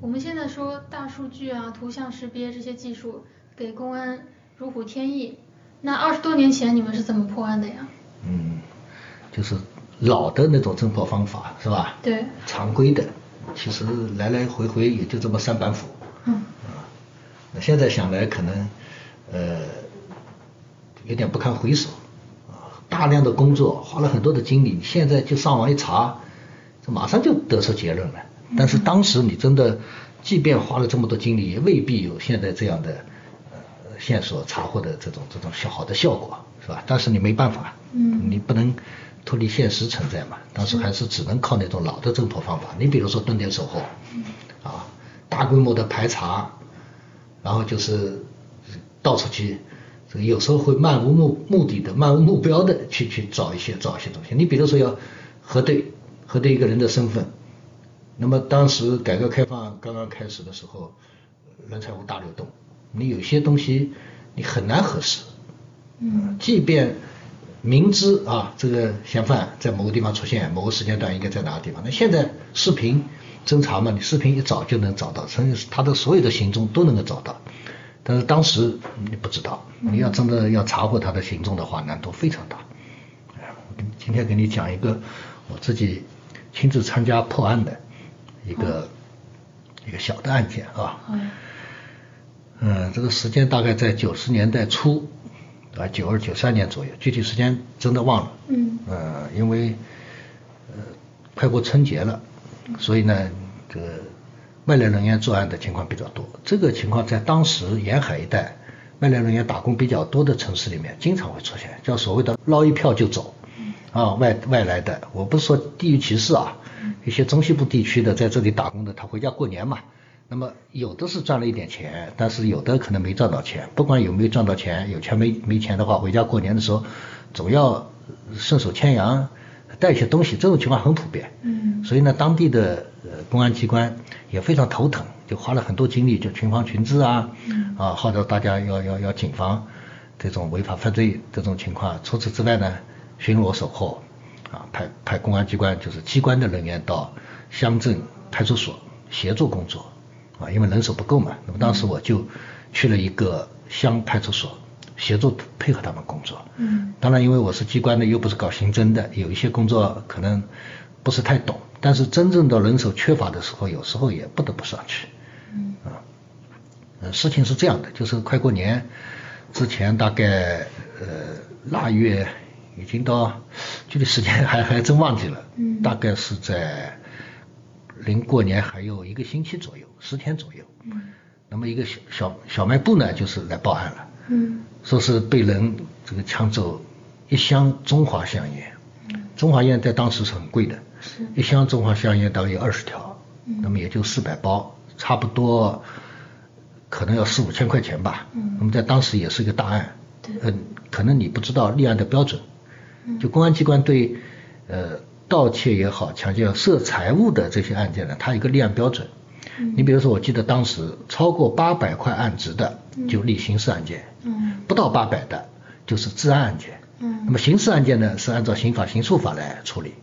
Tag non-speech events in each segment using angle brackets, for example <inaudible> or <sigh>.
我们现在说大数据啊、图像识别这些技术给公安如虎添翼，那二十多年前你们是怎么破案的呀？嗯，就是老的那种侦破方法是吧？对。常规的，其实来来回回也就这么三板斧。嗯。啊，那现在想来可能呃有点不堪回首啊，大量的工作花了很多的精力，现在就上网一查，这马上就得出结论了。但是当时你真的，即便花了这么多精力，也未必有现在这样的呃线索查获的这种这种好的效果，是吧？但是你没办法，嗯，你不能脱离现实存在嘛。当时还是只能靠那种老的侦破方法。你比如说蹲点守候，啊，大规模的排查，然后就是到处去，这个有时候会漫无目目的的、漫无目标的去去找一些找一些东西。你比如说要核对核对一个人的身份。那么当时改革开放刚刚开始的时候，人才无大流动，你有些东西你很难核实，嗯，即便明知啊这个嫌犯在某个地方出现，某个时间段应该在哪个地方，那现在视频侦查嘛，你视频一找就能找到，甚至他的所有的行踪都能够找到，但是当时你不知道，你要真的要查获他的行踪的话，难度非常大。今天给你讲一个我自己亲自参加破案的。一个一个小的案件啊，嗯，这个时间大概在九十年代初，啊，九二九三年左右，具体时间真的忘了。嗯。呃，因为呃快过春节了，所以呢，这个外来人员作案的情况比较多。这个情况在当时沿海一带外来人员打工比较多的城市里面经常会出现，叫所谓的捞一票就走。啊，外外来的，我不是说地域歧视啊。一些中西部地区的在这里打工的，他回家过年嘛，那么有的是赚了一点钱，但是有的可能没赚到钱。不管有没有赚到钱，有钱没没钱的话，回家过年的时候总要顺手牵羊带一些东西，这种情况很普遍。嗯。所以呢，当地的公安机关也非常头疼，就花了很多精力，就群防群治啊，啊号召大家要要要谨防这种违法犯罪这种情况。除此之外呢，巡逻守候。啊，派派公安机关就是机关的人员到乡镇派出所协助工作，啊，因为人手不够嘛。那么当时我就去了一个乡派出所协助配合他们工作。嗯。当然，因为我是机关的，又不是搞刑侦的，有一些工作可能不是太懂。但是真正的人手缺乏的时候，有时候也不得不上去。嗯。啊，呃，事情是这样的，就是快过年之前，大概呃腊月。已经到具体时间还还真忘记了，嗯，大概是在临过年还有一个星期左右，十天左右，嗯，那么一个小小小卖部呢，就是来报案了，嗯，说是被人这个抢走一箱中华香烟，嗯，中华烟在当时是很贵的，是，一箱中华香烟大概有二十条，嗯，那么也就四百包，差不多可能要四五千块钱吧，嗯，那么在当时也是一个大案，对，嗯，可能你不知道立案的标准。就公安机关对呃盗窃也好、抢劫、涉财物的这些案件呢，它有一个立案标准。你比如说，我记得当时超过八百块案值的就立刑事案件，不到八百的就是治安案件。那么刑事案件呢是按照刑法刑诉法来处理，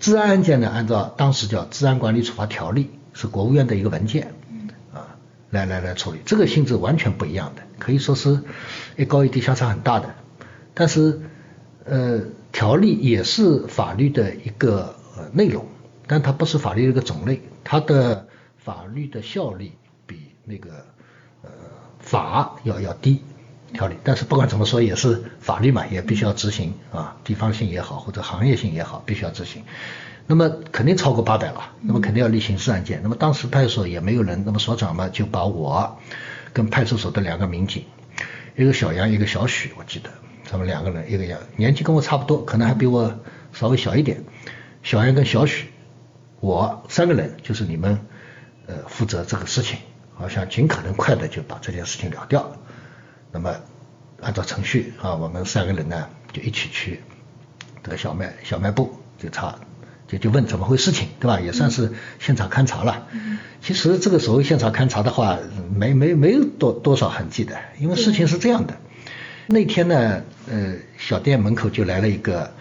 治安案件呢按照当时叫治安管理处罚条例，是国务院的一个文件，啊来来来处理，这个性质完全不一样的，可以说是一高一低，相差很大的。但是呃。条例也是法律的一个呃内容，但它不是法律的一个种类，它的法律的效力比那个呃法要要低条例，但是不管怎么说也是法律嘛，也必须要执行啊，地方性也好或者行业性也好，必须要执行。那么肯定超过八百了，那么肯定要立刑事案件。那么当时派出所也没有人，那么所长嘛就把我跟派出所的两个民警，一个小杨一个小许，我记得。他们两个人一个样，年纪跟我差不多，可能还比我稍微小一点。小杨跟小许，我三个人就是你们呃负责这个事情，好像尽可能快的就把这件事情了掉。那么按照程序啊，我们三个人呢就一起去这个小卖小卖部就查，就就问怎么回事情，对吧？也算是现场勘查了。其实这个所谓现场勘查的话，没没没有多多少痕迹的，因为事情是这样的。那天呢，呃，小店门口就来了一个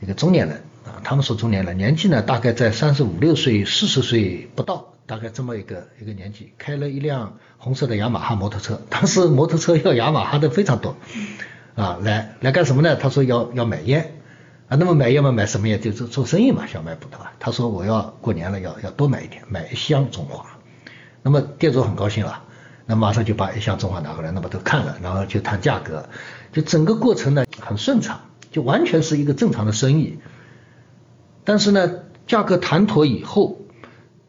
一个中年人啊，他们说中年人，年纪呢大概在三十五六岁、四十岁不到大概这么一个一个年纪，开了一辆红色的雅马哈摩托车，当时摩托车要雅马哈的非常多，啊，来来干什么呢？他说要要买烟，啊，那么买烟嘛，买什么烟？就是做生意嘛，小卖部的吧。他说我要过年了，要要多买一点，买一箱中华。那么店主很高兴了，那马上就把一箱中华拿过来，那么都看了，然后就谈价格，就整个过程呢很顺畅，就完全是一个正常的生意。但是呢，价格谈妥以后。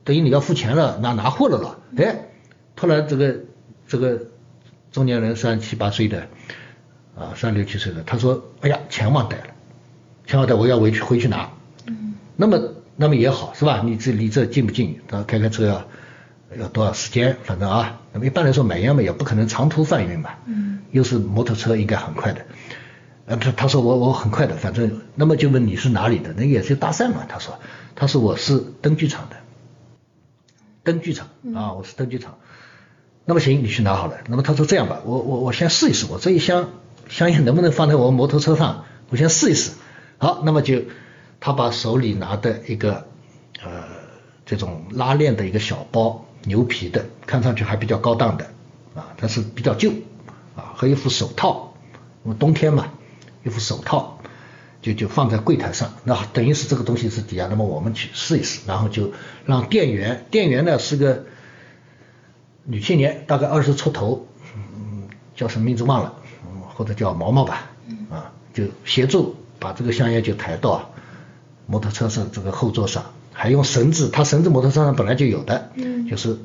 等于你要付钱了，拿拿货了了，哎，突然这个这个中年人三七八岁的啊，三六七岁的，他说，哎呀，钱忘带了，钱忘带，我要回去回去拿。嗯。那么那么也好是吧？你这离这近不近？他开开车啊要多少时间？反正啊，那么一般来说买烟嘛也不可能长途贩运嘛。嗯。又是摩托车，应该很快的。呃，他他说我我很快的，反正那么就问你是哪里的？那也是搭讪嘛。他说他说我是灯具厂的。灯具厂啊，我是灯具厂。那么行，你去拿好了。那么他说这样吧，我我我先试一试，我这一箱香烟能不能放在我摩托车上？我先试一试。好，那么就他把手里拿的一个呃这种拉链的一个小包，牛皮的，看上去还比较高档的啊，但是比较旧啊，和一副手套，因为冬天嘛，一副手套。就就放在柜台上，那等于是这个东西是抵押，那么我们去试一试，然后就让店员，店员呢是个女青年，大概二十出头，嗯，叫什么名字忘了，嗯，或者叫毛毛吧，啊，就协助把这个香烟就抬到摩托车上这个后座上，还用绳子，他绳子摩托车上本来就有的，嗯，就是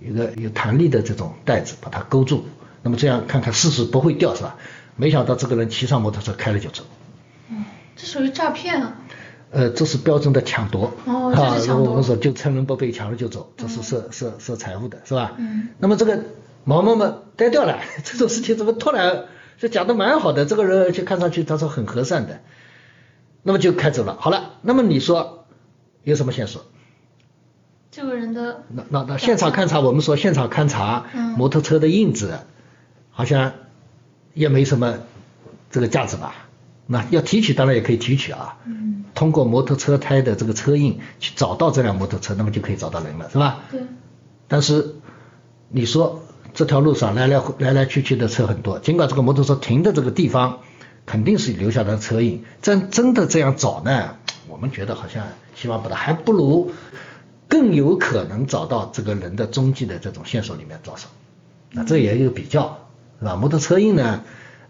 一个有弹力的这种带子把它勾住，那么这样看看试试不会掉是吧？没想到这个人骑上摩托车开了就走。嗯这属于诈骗啊！呃，这是标准的抢夺。哦，这是抢夺。我们说就趁人不备，抢了就走，这是涉涉涉财物的，是吧？嗯。那么这个毛毛嘛呆掉了，<laughs> 这种事情怎么突然就讲的蛮好的？这个人就看上去他说很和善的，那么就开走了。好了，那么你说有什么线索？这个人的那那那现场勘查，我们说现场勘查，摩托车的印子好像也没什么这个价值吧？那要提取当然也可以提取啊，嗯，通过摩托车胎的这个车印去找到这辆摩托车，那么就可以找到人了，是吧？对。但是你说这条路上来来来来去去的车很多，尽管这个摩托车停的这个地方肯定是留下的车印，真真的这样找呢，我们觉得好像希望不大，还不如更有可能找到这个人的踪迹的这种线索里面着手。那这也有比较，是吧？摩托车印呢，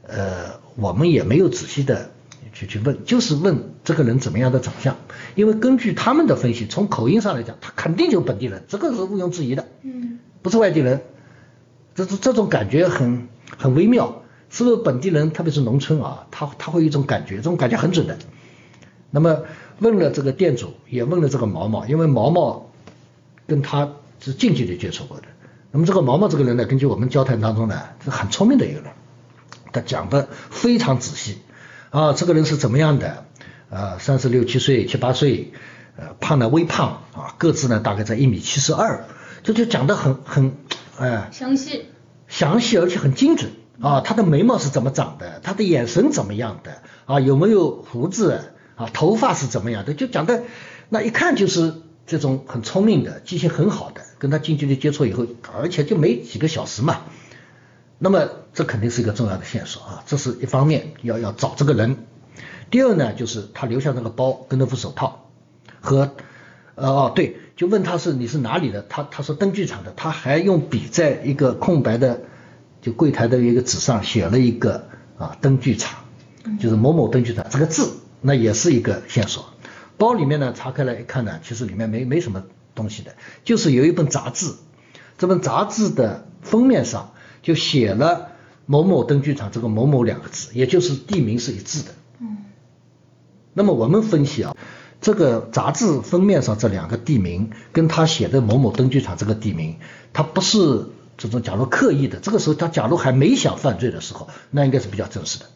呃。我们也没有仔细的去去问，就是问这个人怎么样的长相，因为根据他们的分析，从口音上来讲，他肯定就是本地人，这个是毋庸置疑的，嗯，不是外地人，这这这种感觉很很微妙，是不是本地人？特别是农村啊，他他会有一种感觉，这种感觉很准的。那么问了这个店主，也问了这个毛毛，因为毛毛跟他是近距离接触过的。那么这个毛毛这个人呢，根据我们交谈当中呢，是很聪明的一个人。他讲的非常仔细啊，这个人是怎么样的？啊，三十六七岁、七八岁，呃，胖的微胖啊，个子呢大概在一米七十二，这就讲的很很哎详细，详细而且很精准啊。他的眉毛是怎么长的？他的眼神怎么样的？啊，有没有胡子？啊，头发是怎么样的？就讲的那一看就是这种很聪明的，记性很好的。跟他近距离接触以后，而且就没几个小时嘛。那么这肯定是一个重要的线索啊，这是一方面要要找这个人。第二呢，就是他留下那个包跟那副手套和呃哦对，就问他是你是哪里的，他他说灯具厂的，他还用笔在一个空白的就柜台的一个纸上写了一个啊灯具厂，就是某某灯具厂这个字，那也是一个线索。包里面呢查开来一看呢，其实里面没没什么东西的，就是有一本杂志，这本杂志的封面上。就写了某某灯具厂这个某某两个字，也就是地名是一致的。嗯。那么我们分析啊，这个杂志封面上这两个地名，跟他写的某某灯具厂这个地名，他不是这种假如刻意的。这个时候他假如还没想犯罪的时候，那应该是比较真实的，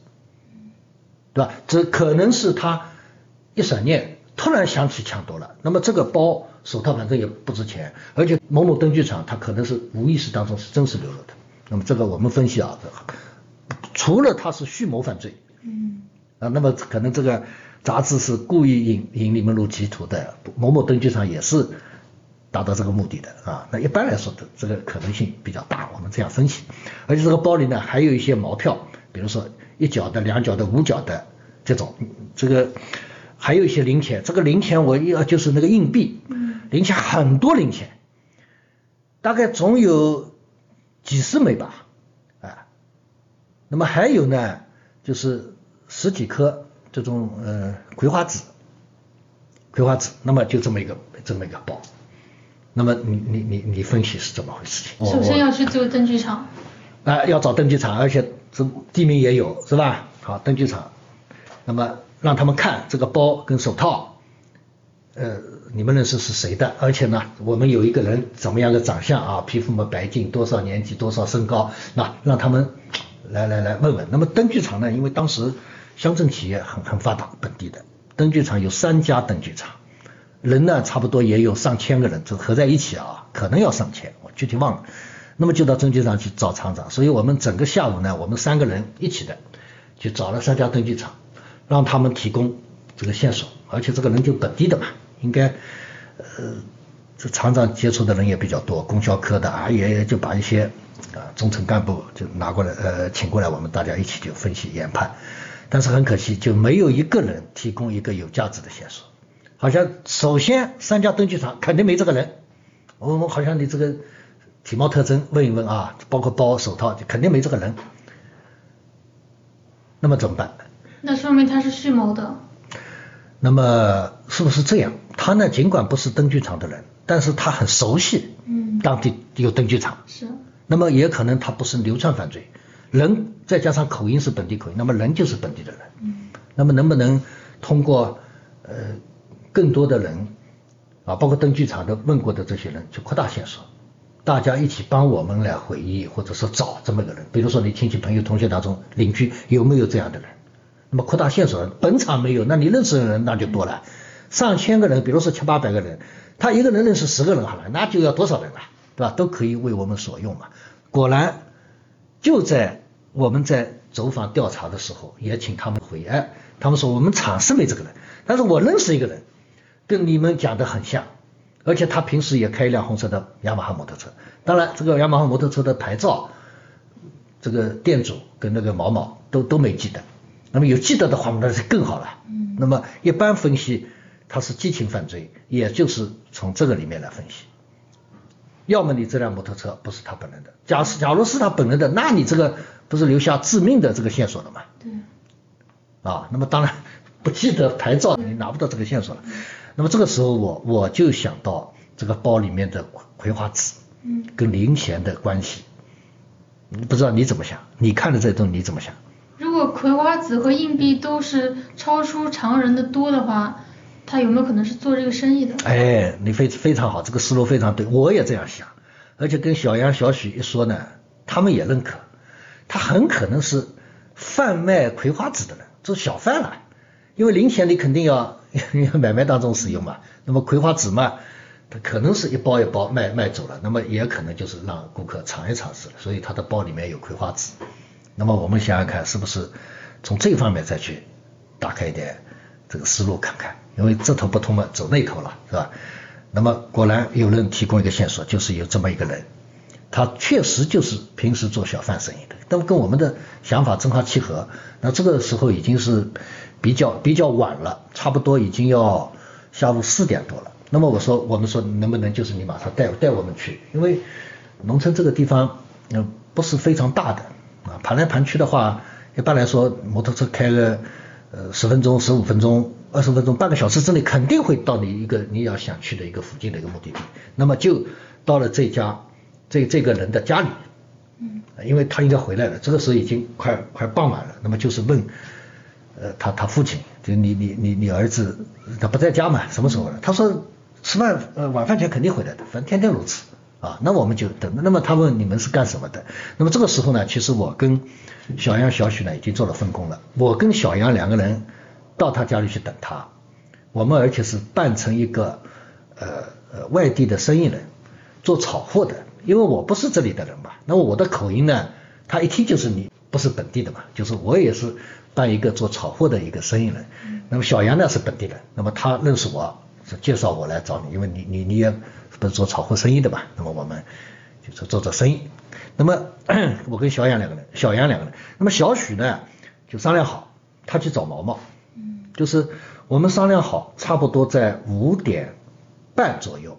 对吧？这可能是他一闪念突然想起抢夺了。那么这个包手套反正也不值钱，而且某某灯具厂他可能是无意识当中是真实流露的。那么这个我们分析啊，除了他是蓄谋犯罪，嗯，啊，那么可能这个杂志是故意引引你们入歧途的，某某灯具厂也是达到这个目的的啊。那一般来说的这个可能性比较大，我们这样分析。而且这个包里呢还有一些毛票，比如说一角的、两角的、五角的这种，这个还有一些零钱。这个零钱我要就是那个硬币，零钱很多零钱，大概总有几十枚吧，啊。那么还有呢，就是十几颗这种呃葵花籽。葵花籽，那么就这么一个这么一个包，那么你你你你分析是怎么回事情？首先要去做灯具厂。啊，要找灯具厂，而且这地名也有是吧？好，灯具厂，那么让他们看这个包跟手套，呃，你们认识是谁的？而且呢，我们有一个人怎么样的长相啊？皮肤么白净，多少年纪，多少身高，那让他们来来来问问。那么灯具厂呢，因为当时乡镇企业很很发达，本地的。灯具厂有三家灯具厂，人呢差不多也有上千个人，就合在一起啊，可能要上千，我具体忘了。那么就到灯具厂去找厂长，所以我们整个下午呢，我们三个人一起的，去找了三家灯具厂，让他们提供这个线索，而且这个人就本地的嘛，应该呃这厂长接触的人也比较多，供销科的啊也就把一些啊中层干部就拿过来呃请过来，我们大家一起就分析研判。但是很可惜，就没有一个人提供一个有价值的线索。好像首先三家灯具厂肯定没这个人。我们好像你这个体貌特征问一问啊，包括包手套，肯定没这个人。那么怎么办？那说明他是蓄谋的。那么是不是这样？他呢，尽管不是灯具厂的人，但是他很熟悉，嗯，当地有灯具厂。是。那么也可能他不是流窜犯罪。人再加上口音是本地口音，那么人就是本地的人。嗯。那么能不能通过呃更多的人啊，包括灯具厂的问过的这些人，去扩大线索，大家一起帮我们来回忆，或者说找这么个人。比如说你亲戚朋友同学当中邻居有没有这样的人？那么扩大线索，本厂没有，那你认识的人那就多了，上千个人，比如说七八百个人，他一个人认识十个人好了，那就要多少人了，对吧？都可以为我们所用嘛。果然。就在我们在走访调查的时候，也请他们回哎，他们说我们厂是没这个人，但是我认识一个人，跟你们讲的很像，而且他平时也开一辆红色的雅马哈摩托车，当然这个雅马哈摩托车的牌照，这个店主跟那个毛毛都都没记得，那么有记得的话，那是更好了。嗯。那么一般分析他是激情犯罪，也就是从这个里面来分析。要么你这辆摩托车不是他本人的，假假如是他本人的，那你这个不是留下致命的这个线索了吗？对。啊，那么当然不记得牌照，你拿不到这个线索了。那么这个时候我我就想到这个包里面的葵花籽，嗯，跟零钱的关系，不知道你怎么想？你看了这东西你怎么想？如果葵花籽和硬币都是超出常人的多的话。他有没有可能是做这个生意的？哎，你非非常好，这个思路非常对，我也这样想。而且跟小杨、小许一说呢，他们也认可，他很可能是贩卖葵花籽的人，做小贩了。因为零钱你肯定要因为买卖当中使用嘛，<laughs> 那么葵花籽嘛，它可能是一包一包卖卖走了，那么也可能就是让顾客尝一尝试，所以他的包里面有葵花籽。那么我们想想看，是不是从这方面再去打开一点这个思路看看？因为这头不通嘛，走那头了，是吧？那么果然有人提供一个线索，就是有这么一个人，他确实就是平时做小贩生意的，那么跟我们的想法正好契合。那这个时候已经是比较比较晚了，差不多已经要下午四点多了。那么我说，我们说能不能就是你马上带带我们去？因为农村这个地方嗯不是非常大的啊，盘来盘去的话，一般来说摩托车开个呃十分钟十五分钟。二十分钟、半个小时之内肯定会到你一个你要想去的一个附近的一个目的地。那么就到了这家这这个人的家里，嗯，因为他应该回来了，这个时候已经快快傍晚了。那么就是问，呃，他他父亲，就你你你你儿子他不在家嘛？什么时候了？他说吃饭呃晚饭前肯定回来的，反正天天如此啊。那我们就等。那么他问你们是干什么的？那么这个时候呢，其实我跟小杨、小许呢已经做了分工了。我跟小杨两个人。到他家里去等他，我们而且是扮成一个呃呃外地的生意人，做炒货的，因为我不是这里的人嘛，那么我的口音呢，他一听就是你不是本地的嘛，就是我也是扮一个做炒货的一个生意人，那么小杨呢是本地人，那么他认识我，是介绍我来找你，因为你你你也不是做炒货生意的嘛，那么我们就是做做生意。那么 <coughs> 我跟小杨两个人，小杨两个人，那么小许呢就商量好，他去找毛毛，嗯，就是我们商量好，差不多在五点半左右，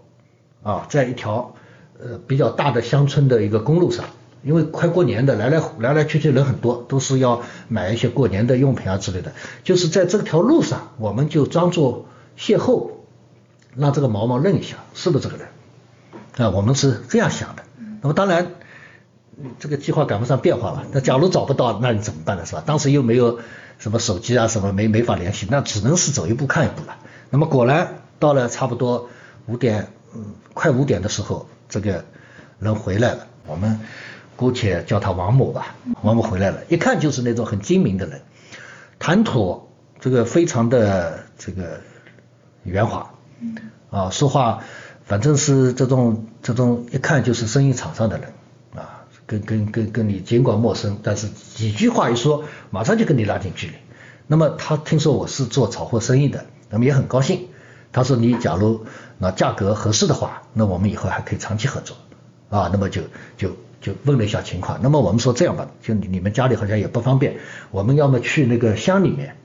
啊，在一条呃比较大的乡村的一个公路上，因为快过年的，来来来来去去人很多，都是要买一些过年的用品啊之类的，就是在这条路上，我们就装作邂逅，让这个毛毛认一下是不是这个人，啊，我们是这样想的，那么当然。这个计划赶不上变化了，那假如找不到，那你怎么办呢？是吧？当时又没有什么手机啊，什么没没法联系，那只能是走一步看一步了。那么果然到了差不多五点，嗯，快五点的时候，这个人回来了。我们姑且叫他王某吧。王某回来了，一看就是那种很精明的人，谈吐这个非常的这个圆滑，啊，说话反正是这种这种一看就是生意场上的人啊。跟跟跟跟你尽管陌生，但是几句话一说，马上就跟你拉近距离。那么他听说我是做炒货生意的，那么也很高兴。他说你假如那价格合适的话，那我们以后还可以长期合作啊。那么就就就问了一下情况。那么我们说这样吧，就你们家里好像也不方便，我们要么去那个乡里面，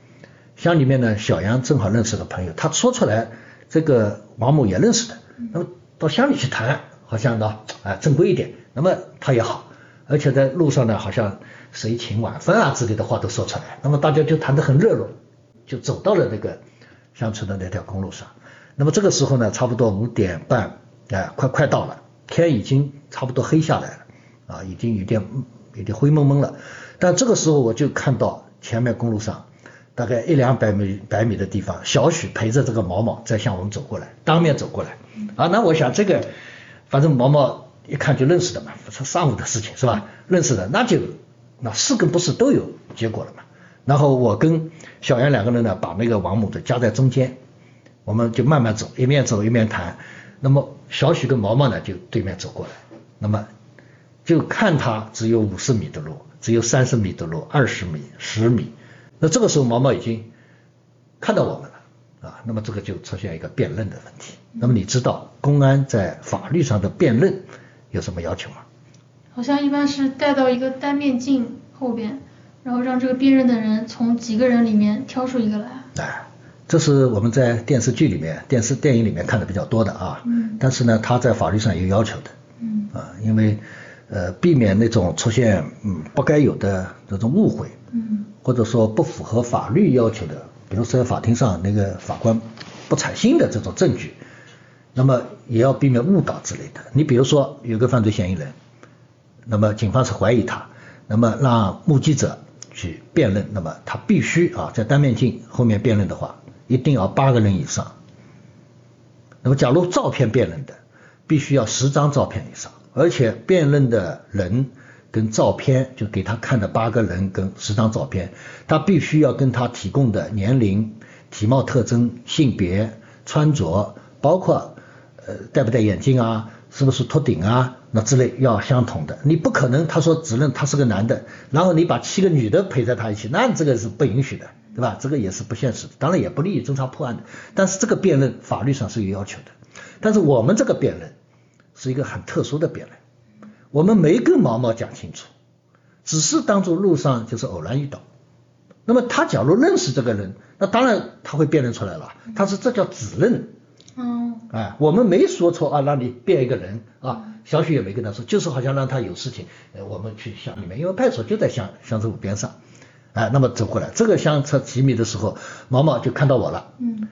乡里面呢小杨正好认识个朋友，他说出来这个王某也认识的，那么到乡里去谈，好像呢啊正规一点，那么他也好。而且在路上呢，好像谁请晚饭啊之类的话都说出来，那么大家就谈得很热络，就走到了那个乡村的那条公路上。那么这个时候呢，差不多五点半，哎，快快到了，天已经差不多黑下来了，啊，已经有点有点灰蒙蒙了。但这个时候我就看到前面公路上大概一两百米百米的地方，小许陪着这个毛毛在向我们走过来，当面走过来。啊，那我想这个，反正毛毛。一看就认识的嘛，是上午的事情是吧？认识的那就那是跟不是都有结果了嘛。然后我跟小杨两个人呢，把那个王母的夹在中间，我们就慢慢走，一面走一面谈。那么小许跟毛毛呢就对面走过来，那么就看他只有五十米的路，只有三十米的路，二十米、十米。那这个时候毛毛已经看到我们了。啊，那么这个就出现一个辩论的问题。那么你知道公安在法律上的辩论有什么要求吗？好像一般是带到一个单面镜后边，然后让这个辨认的人从几个人里面挑出一个来。哎，这是我们在电视剧里面、电视电影里面看的比较多的啊。嗯。但是呢，他在法律上有要求的。嗯。啊，因为呃，避免那种出现嗯不该有的这种误会。嗯。或者说不符合法律要求的。比如说在法庭上那个法官不采信的这种证据，那么也要避免误导之类的。你比如说有个犯罪嫌疑人，那么警方是怀疑他，那么让目击者去辨认，那么他必须啊在单面镜后面辨认的话，一定要八个人以上。那么假如照片辨认的，必须要十张照片以上，而且辨认的人。跟照片就给他看的八个人跟十张照片，他必须要跟他提供的年龄、体貌特征、性别、穿着，包括呃戴不戴眼镜啊，是不是秃顶啊，那之类要相同的。你不可能他说只认他是个男的，然后你把七个女的陪在他一起，那这个是不允许的，对吧？这个也是不现实的，当然也不利于侦查破案的。但是这个辩论法律上是有要求的，但是我们这个辩论是一个很特殊的辩论。我们没跟毛毛讲清楚，只是当做路上就是偶然遇到。那么他假如认识这个人，那当然他会辨认出来了。他说这叫指认。嗯。哎，我们没说错啊，让你辨一个人啊。小许也没跟他说，就是好像让他有事情，呃，我们去乡里面，因为派出所就在乡乡政府边上。哎，那么走过来，这个相差几米的时候，毛毛就看到我了。嗯。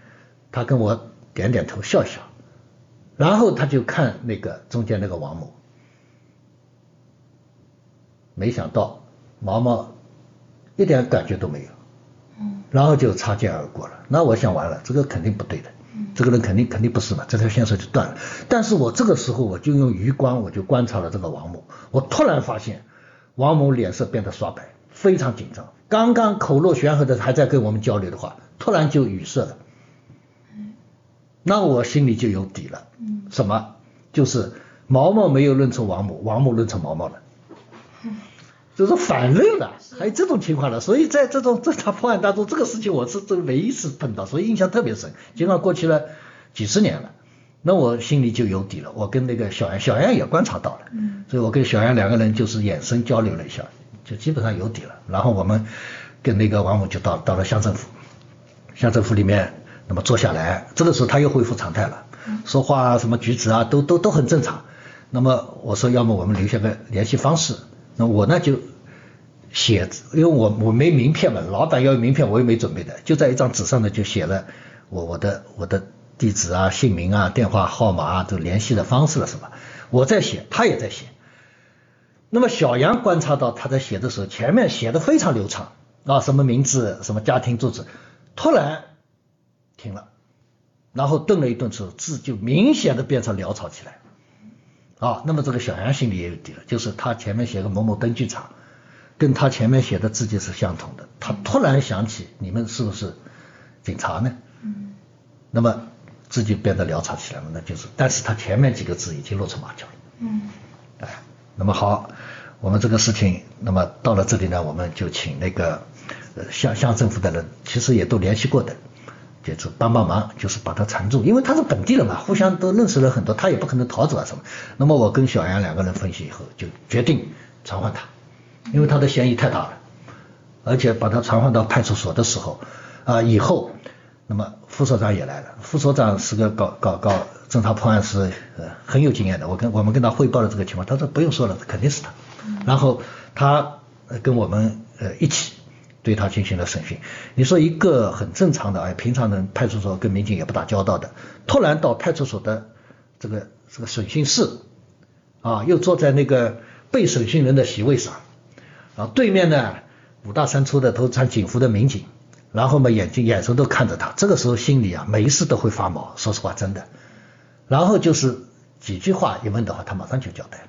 他跟我点点头，笑笑，然后他就看那个中间那个王某。没想到毛毛一点感觉都没有，嗯，然后就擦肩而过了。那我想完了，这个肯定不对的，这个人肯定肯定不是嘛，这条线索就断了。但是我这个时候我就用余光我就观察了这个王某，我突然发现王某脸色变得刷白，非常紧张。刚刚口若悬河的还在跟我们交流的话，突然就语塞了。那我心里就有底了，什么？就是毛毛没有认出王母，王母认出毛毛了。就是反认了，还有这种情况了，所以在这种侦查破案当中，这个事情我是这唯一次碰到，所以印象特别深。尽管过去了几十年了，那我心里就有底了。我跟那个小杨，小杨也观察到了，嗯，所以我跟小杨两个人就是眼神交流了一下，就基本上有底了。然后我们跟那个王母就到到了乡政府，乡政府里面，那么坐下来，这个时候他又恢复常态了，说话什么举止啊都都都很正常。那么我说，要么我们留下个联系方式。那我呢就写，因为我我没名片嘛，老板要有名片，我也没准备的，就在一张纸上呢就写了我我的我的地址啊、姓名啊、电话号码啊、都联系的方式了什么。我在写，他也在写。那么小杨观察到他在写的时候，前面写的非常流畅啊，什么名字、什么家庭住址，突然停了，然后顿了一顿之后，字就明显的变成潦草起来。啊，那么这个小杨心里也有底了，就是他前面写个某某灯具厂，跟他前面写的字迹是相同的。他突然想起，你们是不是警察呢？嗯。那么字就变得潦草起来了，那就是，但是他前面几个字已经露出马脚了。嗯。哎，那么好，我们这个事情，那么到了这里呢，我们就请那个呃乡乡政府的人，其实也都联系过的。就是帮帮忙，就是把他缠住，因为他是本地人嘛，互相都认识了很多，他也不可能逃走啊什么。那么我跟小杨两个人分析以后，就决定传唤他，因为他的嫌疑太大了，而且把他传唤到派出所的时候，啊以后，那么副所长也来了，副所长是个搞搞搞侦查破案是呃很有经验的，我跟我们跟他汇报了这个情况，他说不用说了，肯定是他。然后他跟我们呃一起。对他进行了审讯。你说一个很正常的，哎，平常人派出所跟民警也不打交道的，突然到派出所的这个这个审讯室，啊，又坐在那个被审讯人的席位上，啊，对面呢五大三粗的都穿警服的民警，然后嘛眼睛眼神都看着他，这个时候心里啊没事都会发毛，说实话真的。然后就是几句话一问的话，他马上就交代。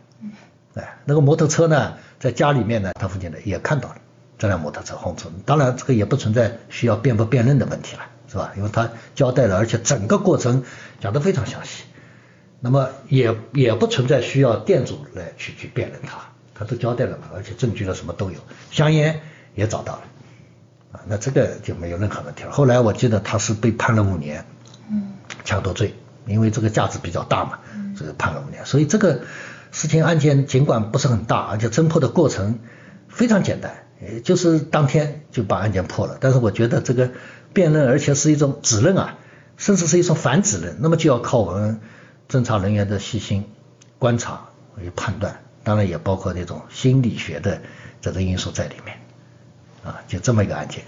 哎，那个摩托车呢，在家里面呢，他父亲呢也看到了。这辆摩托车轰出，当然这个也不存在需要辩不辩论的问题了，是吧？因为他交代了，而且整个过程讲得非常详细，那么也也不存在需要店主来去去辨认他，他都交代了嘛，而且证据了什么都有，香烟也找到了，啊，那这个就没有任何问题了。后来我记得他是被判了五年，嗯，抢夺罪，因为这个价值比较大嘛，这个判了五年。所以这个事情案件尽管不是很大，而且侦破的过程非常简单。也就是当天就把案件破了，但是我觉得这个辩论，而且是一种指认啊，甚至是一种反指认，那么就要靠我们侦查人员的细心观察与判断，当然也包括那种心理学的这个因素在里面，啊，就这么一个案件。